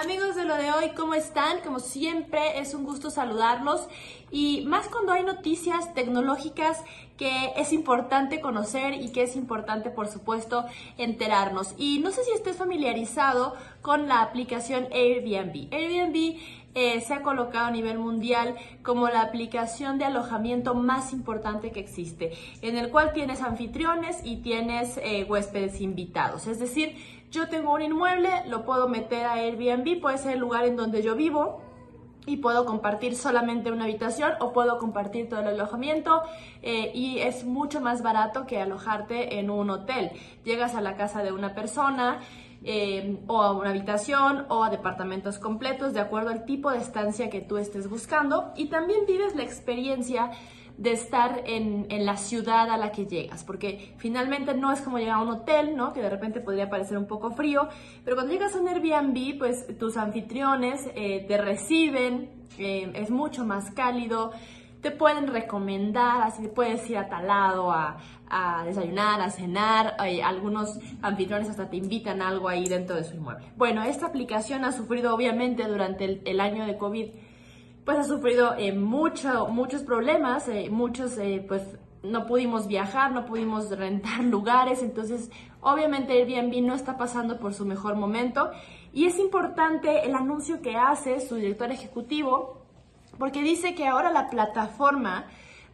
Amigos de lo de hoy, ¿cómo están? Como siempre, es un gusto saludarlos y más cuando hay noticias tecnológicas que es importante conocer y que es importante, por supuesto, enterarnos. Y no sé si estés familiarizado con la aplicación Airbnb. Airbnb eh, se ha colocado a nivel mundial como la aplicación de alojamiento más importante que existe, en el cual tienes anfitriones y tienes eh, huéspedes invitados. Es decir, yo tengo un inmueble, lo puedo meter a Airbnb, puede ser el lugar en donde yo vivo, y puedo compartir solamente una habitación o puedo compartir todo el alojamiento eh, y es mucho más barato que alojarte en un hotel. Llegas a la casa de una persona eh, o a una habitación o a departamentos completos de acuerdo al tipo de estancia que tú estés buscando y también vives la experiencia de estar en, en, la ciudad a la que llegas, porque finalmente no es como llegar a un hotel, ¿no? Que de repente podría parecer un poco frío, pero cuando llegas a un Airbnb, pues tus anfitriones eh, te reciben, eh, es mucho más cálido, te pueden recomendar, así puedes ir a tal lado a, a desayunar, a cenar, eh, algunos anfitriones hasta te invitan a algo ahí dentro de su inmueble. Bueno, esta aplicación ha sufrido obviamente durante el, el año de COVID pues ha sufrido eh, mucho, muchos problemas, eh, muchos eh, pues no pudimos viajar, no pudimos rentar lugares, entonces obviamente Airbnb no está pasando por su mejor momento. Y es importante el anuncio que hace su director ejecutivo porque dice que ahora la plataforma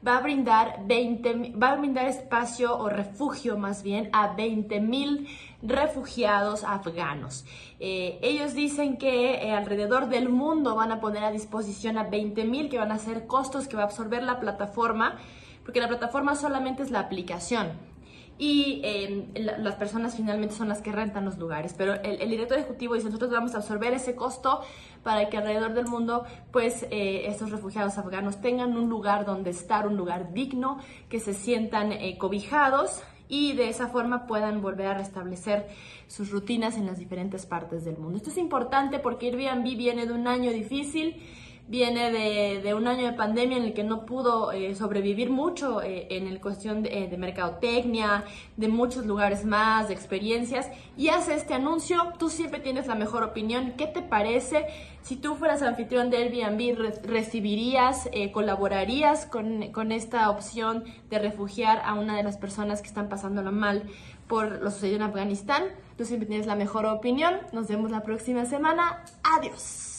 va a brindar 20, va a brindar espacio o refugio más bien a 20 mil refugiados afganos. Eh, ellos dicen que eh, alrededor del mundo van a poner a disposición a 20 mil que van a ser costos que va a absorber la plataforma, porque la plataforma solamente es la aplicación y em, las personas finalmente son las que rentan los lugares. Pero el, director ejecutivo dice, nosotros vamos a absorber ese costo para que alrededor del mundo, pues, eh, estos refugiados afganos tengan un lugar donde estar, un lugar digno, que se sientan eh, cobijados y de esa forma puedan volver a restablecer sus rutinas en las diferentes partes del mundo. Esto es importante porque Airbnb viene de un año difícil viene de, un año de pandemia en el que no pudo eh, sobrevivir mucho eh, en el cuestión de, de, mercadotecnia, de muchos lugares más, de experiencias, y hace este anuncio, tú siempre tienes la mejor opinión, ¿qué te parece? Si tú fueras anfitrión de Airbnb, ¿recibirías, eh, colaborarías con, con esta opción de refugiar a una de las personas que están pasándola mal por lo sucedido en Afganistán? Tú siempre tienes la mejor opinión, nos vemos la próxima semana, adiós.